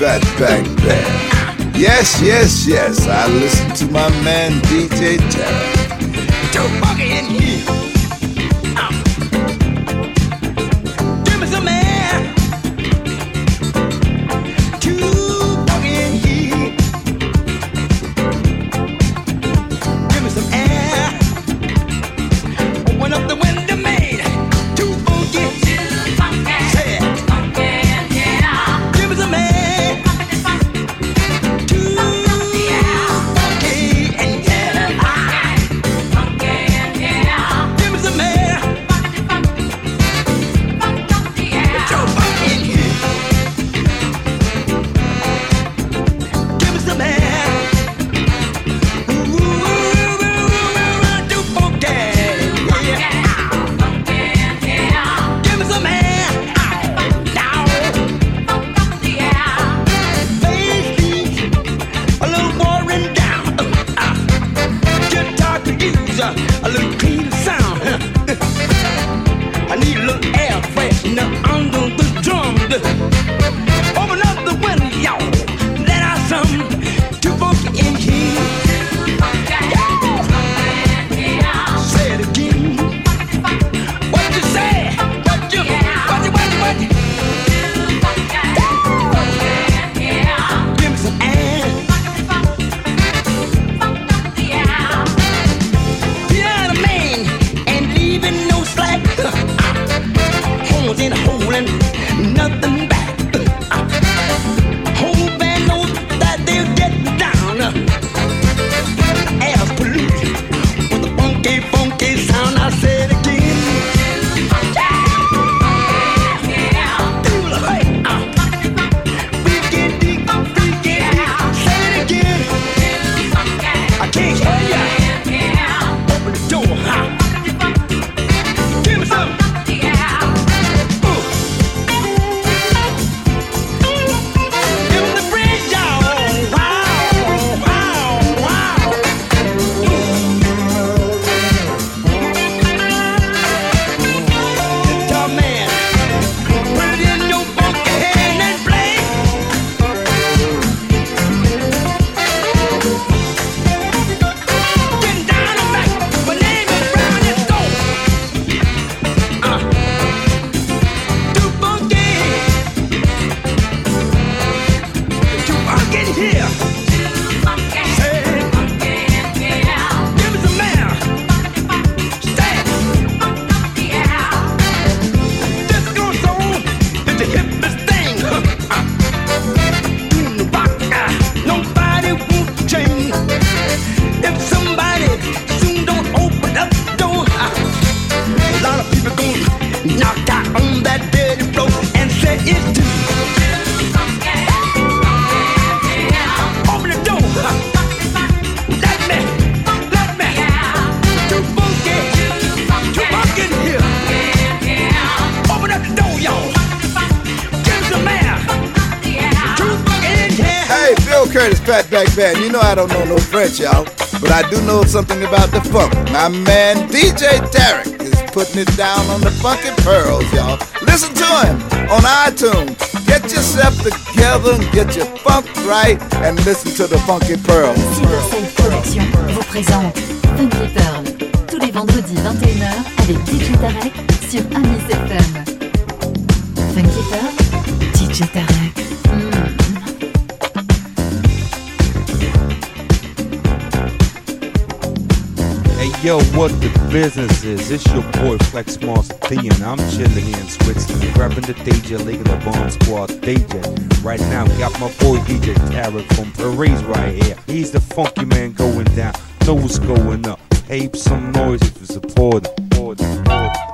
Curtis Fatback Band. Yes, yes, yes, I listen to my man DJ in here. Fatback Band. You know I don't know no French, y'all, but I do know something about the funk. My man DJ Tarek is putting it down on the funky pearls, y'all. Listen to him on iTunes. Get yourself together and get your funk right and listen to the funky pearls. Silver Production vous présente Funky Pearl tous les vendredis 21h avec DJ Tarek sur Amis FM. Funky Pearl, DJ Tarek. Yo, what the business is? It's your boy Flex Monster P, and I'm chilling here in Switzerland, grabbing the DJ League the Bomb Squad DJ. Right now, got my boy DJ Tarek from Paris right here. He's the funky man going down, know what's going up. Tape some noise if you support him.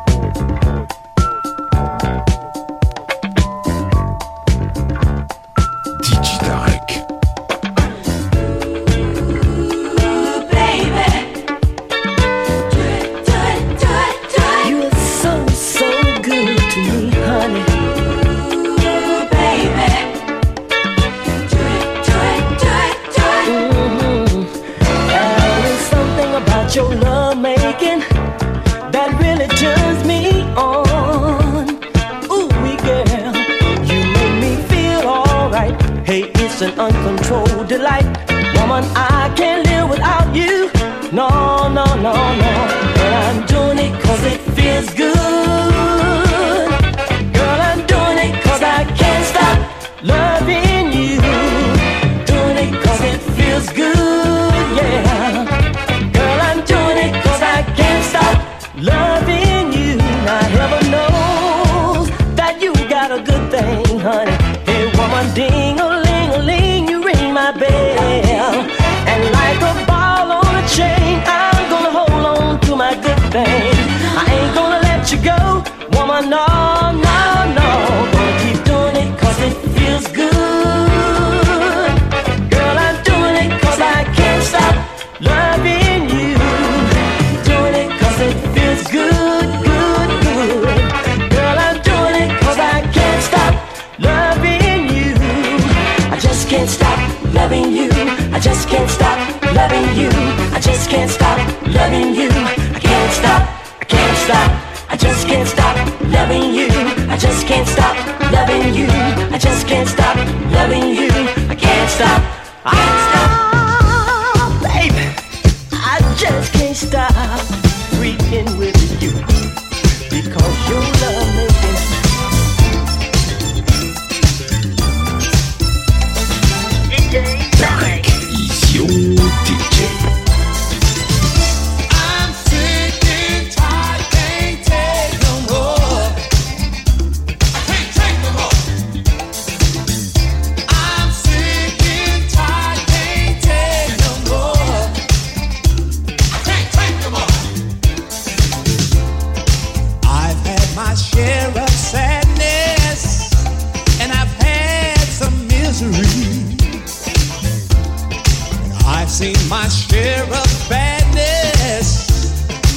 of badness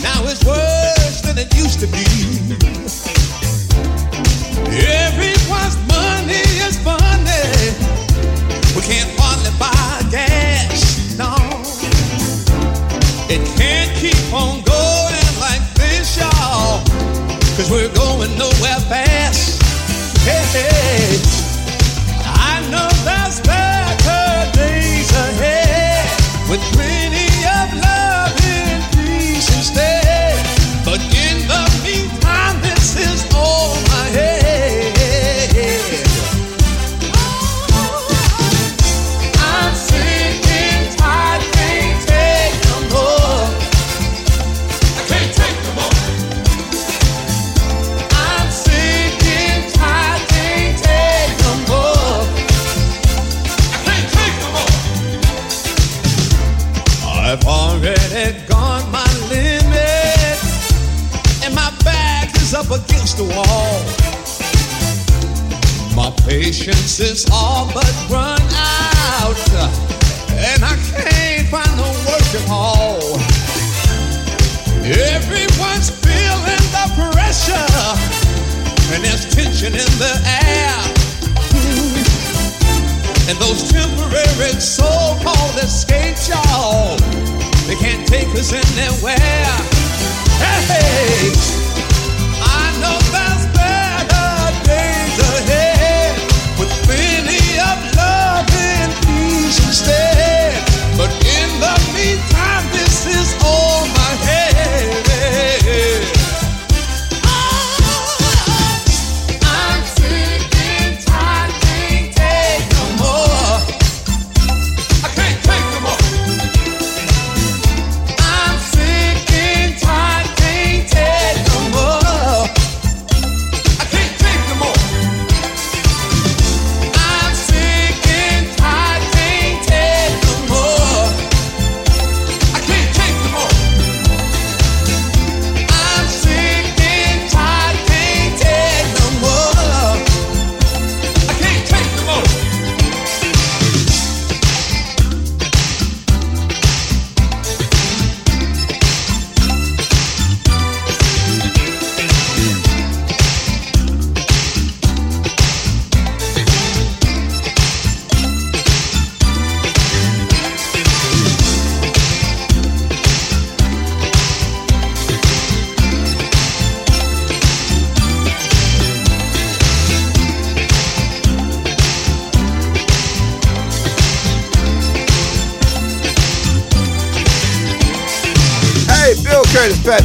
now it's worse than it used to be. Money is. We can't hardly buy gas. It can't keep on going like this, y'all. We're going nowhere fast. Hey. I know there's better days ahead with me. patience is all but run out, and I can't find the work at all. Everyone's feeling the pressure, and there's tension in the air. And those temporary so-called escapes, y'all, they can't take us anywhere. Hey. instead. But in the meantime, this is all.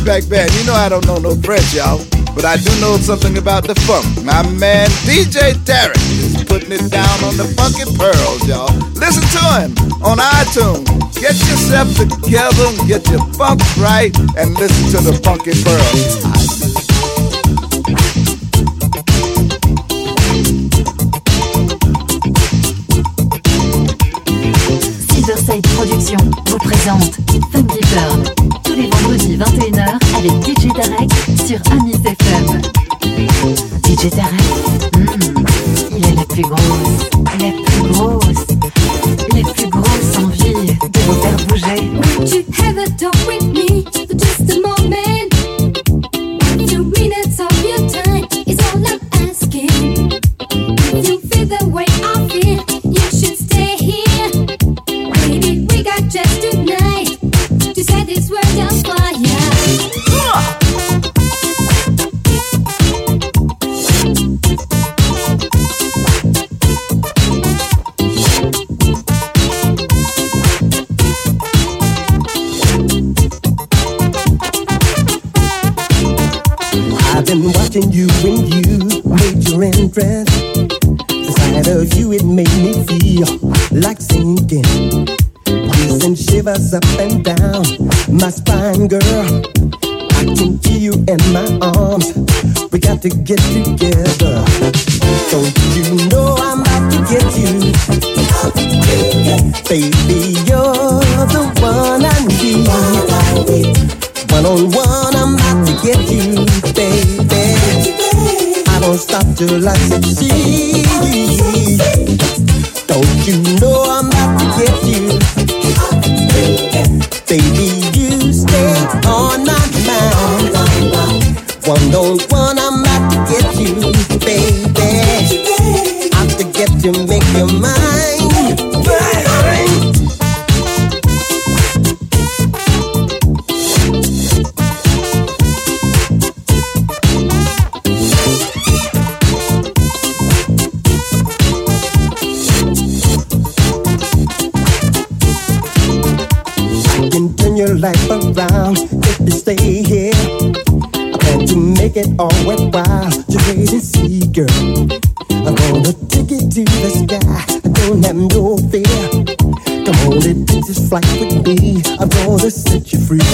back. You know I don't know no French, y'all, but I do know something about the funk. My man DJ Tarek is putting it down on the funky pearls, y'all. Listen to him on iTunes. Get yourself together, get your funk right, and listen to the funky pearls. Production vous présente girl. I can feel you in my arms. We got to get you make it all worthwhile to wait and see, girl. I'm gonna take it to the sky. I don't have no fear. Come on, it takes this flight with me. I'm gonna set you free.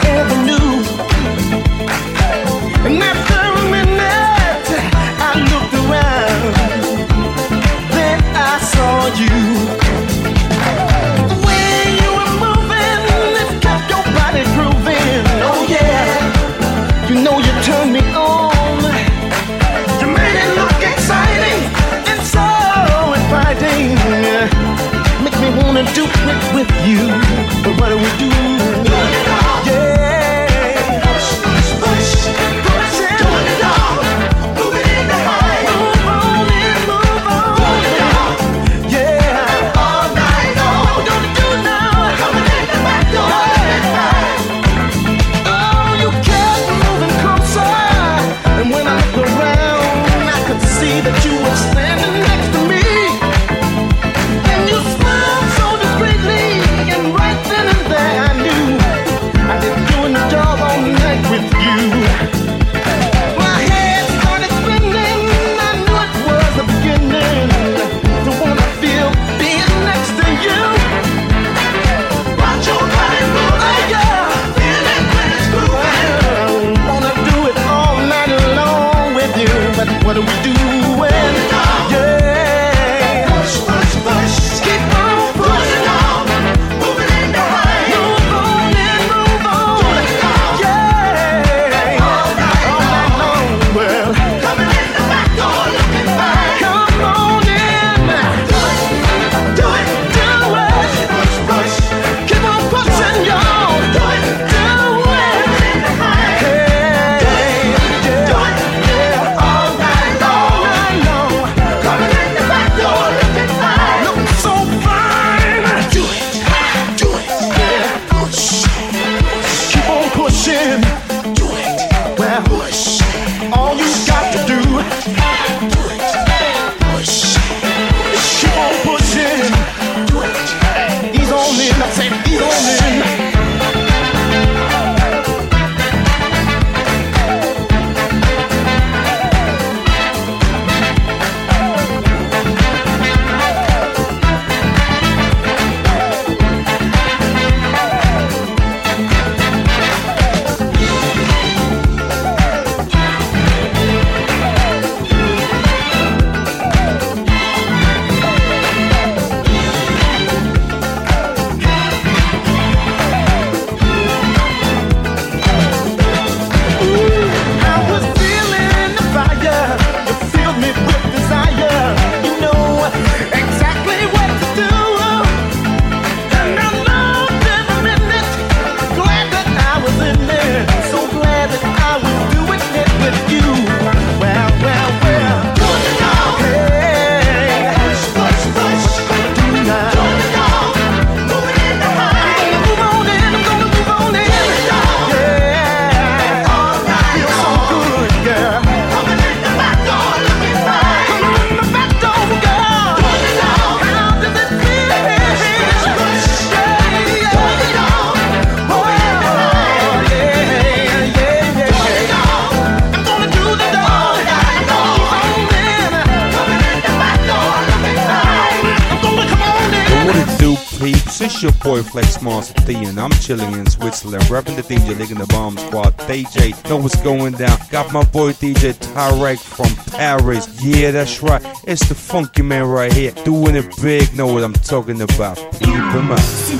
Your boy Flex Monster D, and I'm chilling in Switzerland, rapping the DJ, licking the bomb squad. DJ, know what's going down. Got my boy DJ Tarek from Paris. Yeah, that's right. It's the funky man right here, doing it big. Know what I'm talking about. Keep him up. Vous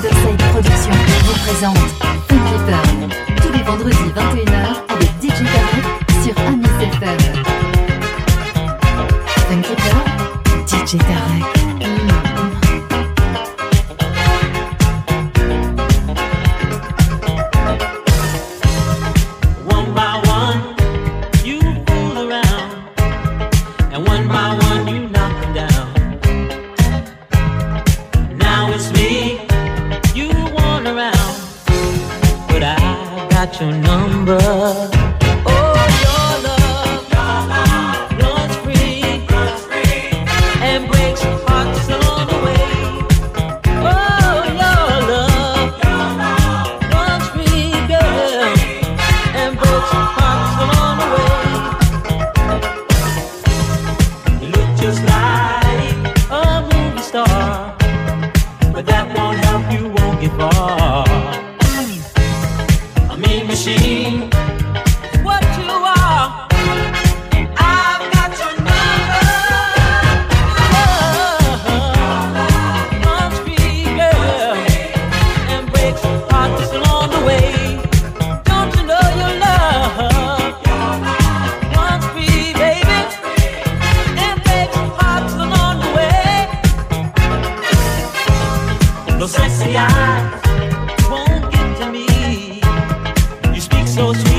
présente Funky tous les vendredis 21h avec DJ Tarek sur Amis FM. Funky Pearl, DJ Tarek. los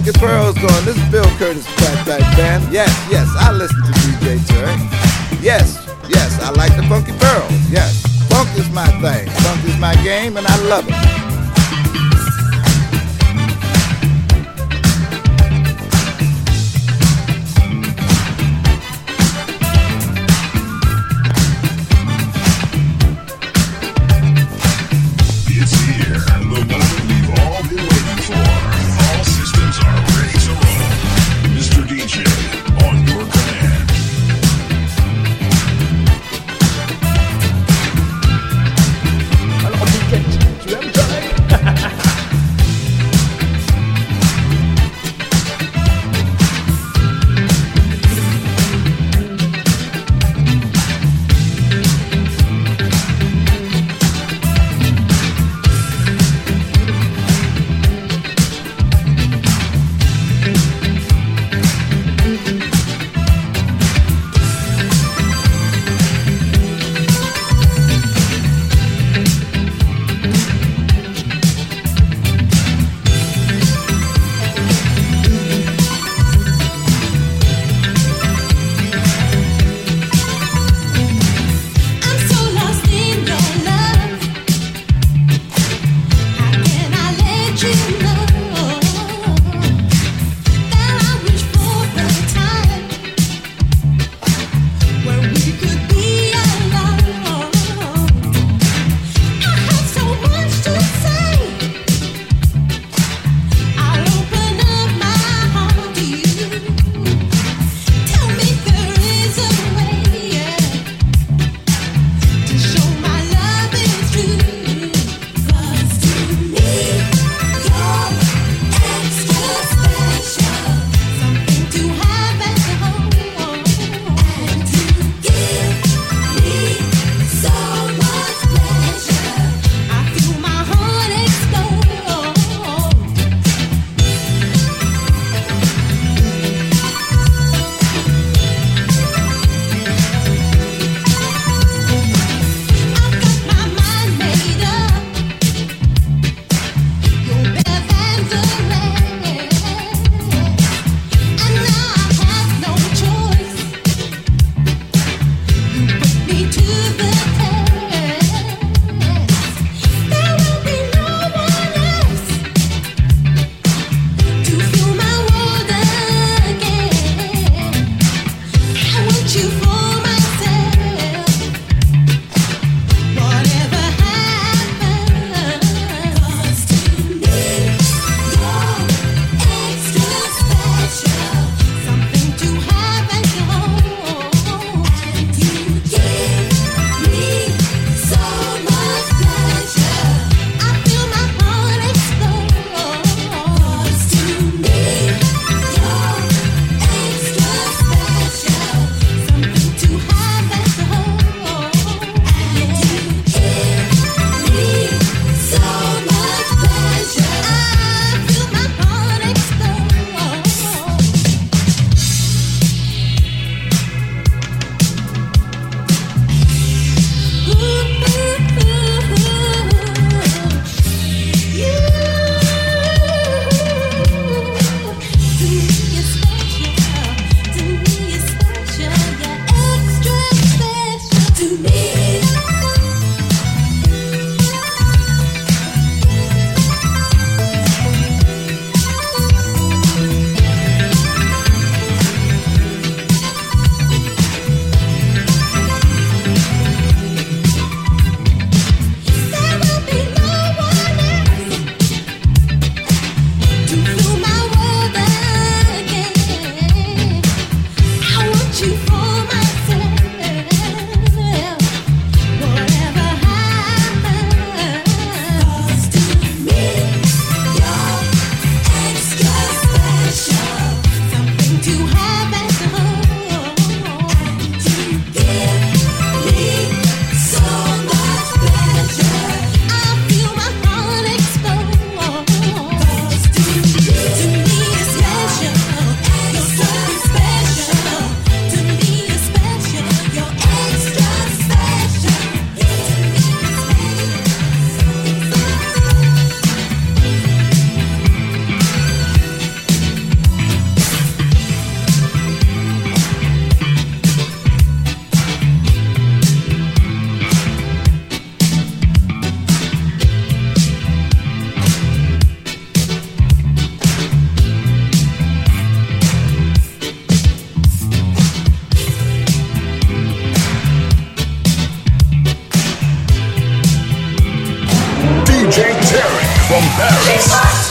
Funky Pearls going. This is Bill Curtis Fatback Band. Yes, yes, I listen to DJ Turk. Yes, yes, I like the Funky Pearls. Yes, funk is my thing. Funk is my game, and I love it. from Paris.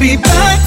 Be back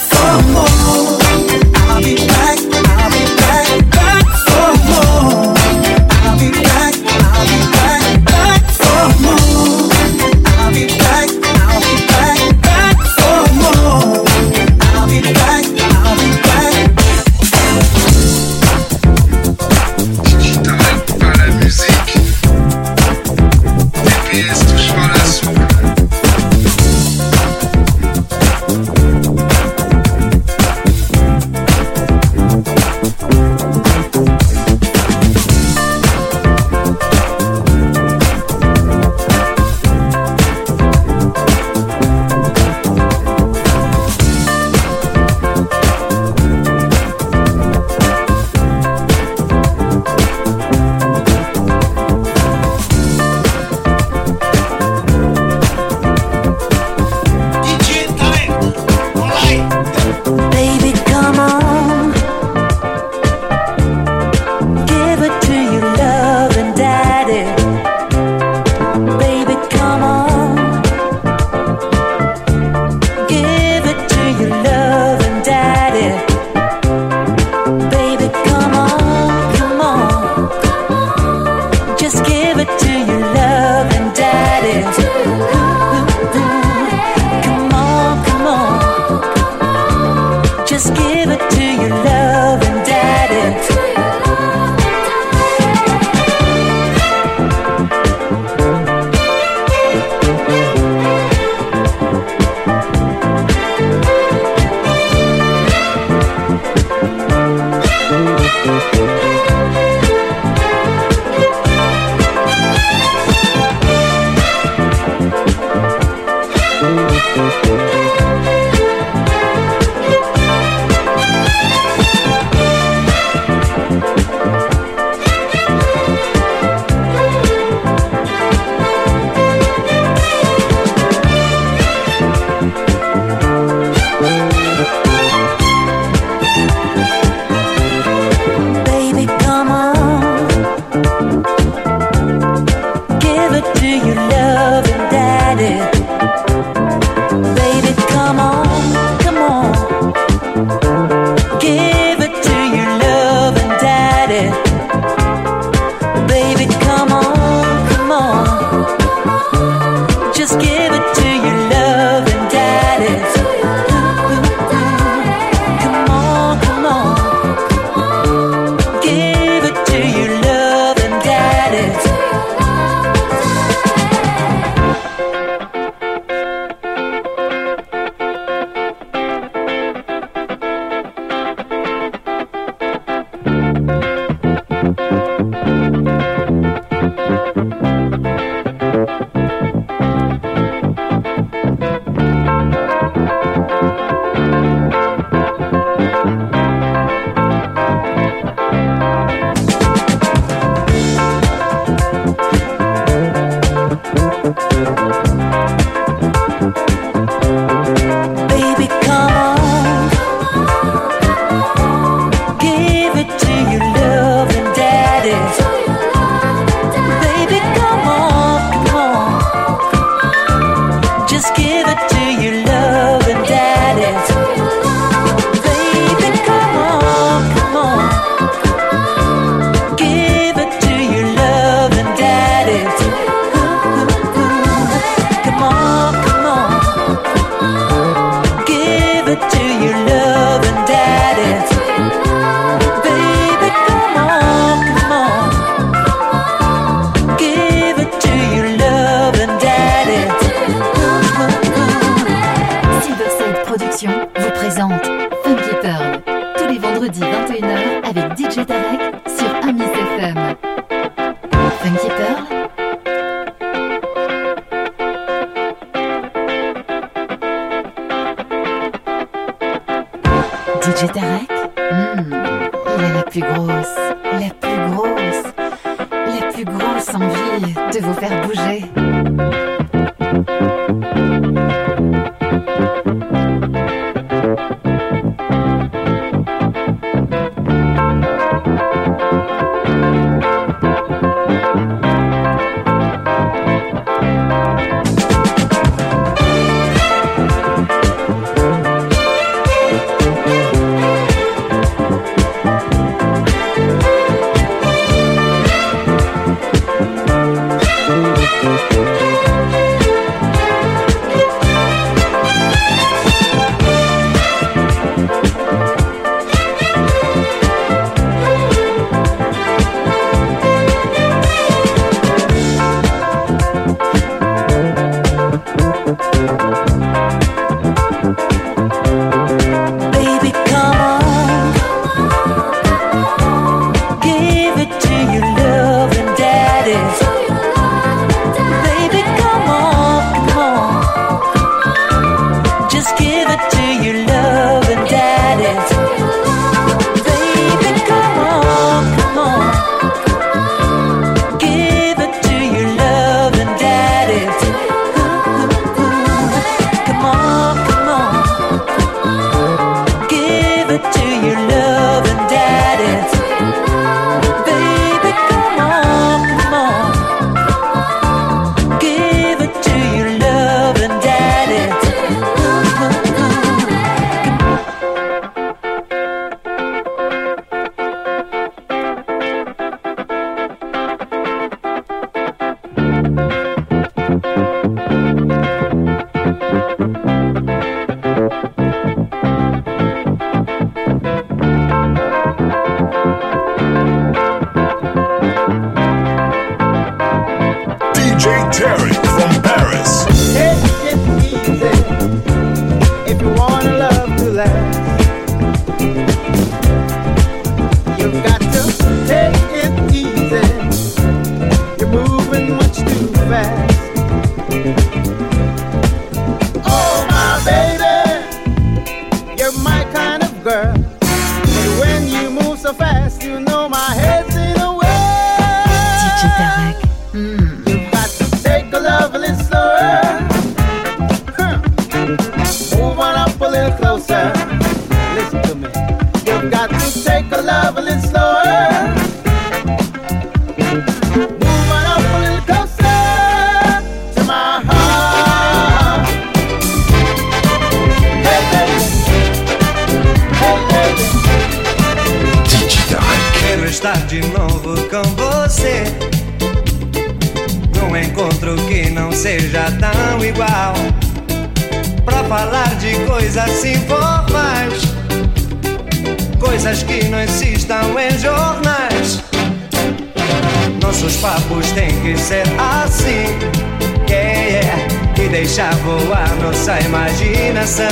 deixa voar nossa imaginação.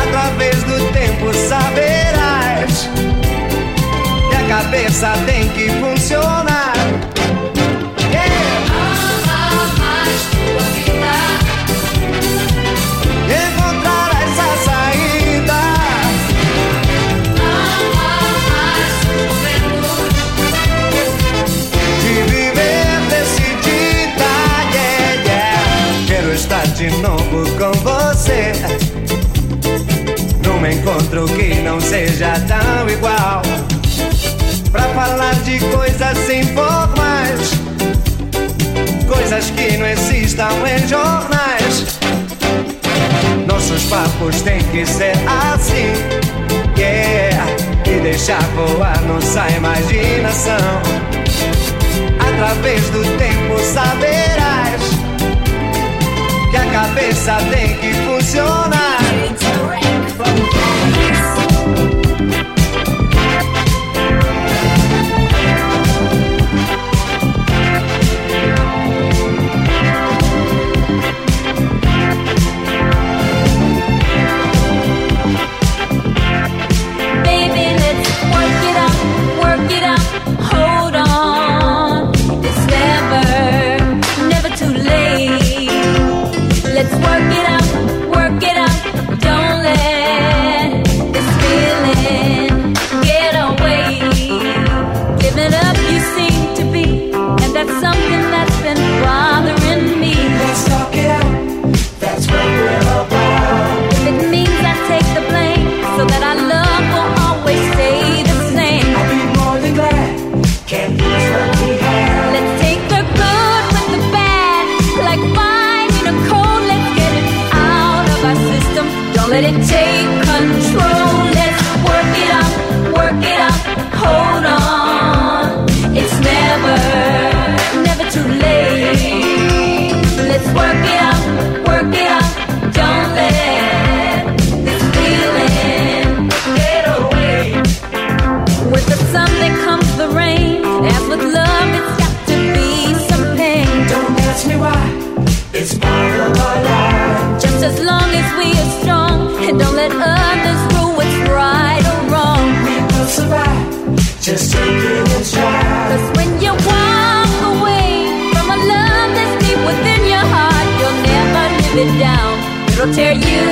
Através do tempo saberás que a cabeça tem que funcionar. outro que não seja tão igual. Pra falar de coisas sem formais, coisas que não existam em jornais. Nossos papos têm que ser assim, yeah. É, e deixar voar nossa imaginação. Através do tempo saberás que a cabeça tem que funcionar. Tear you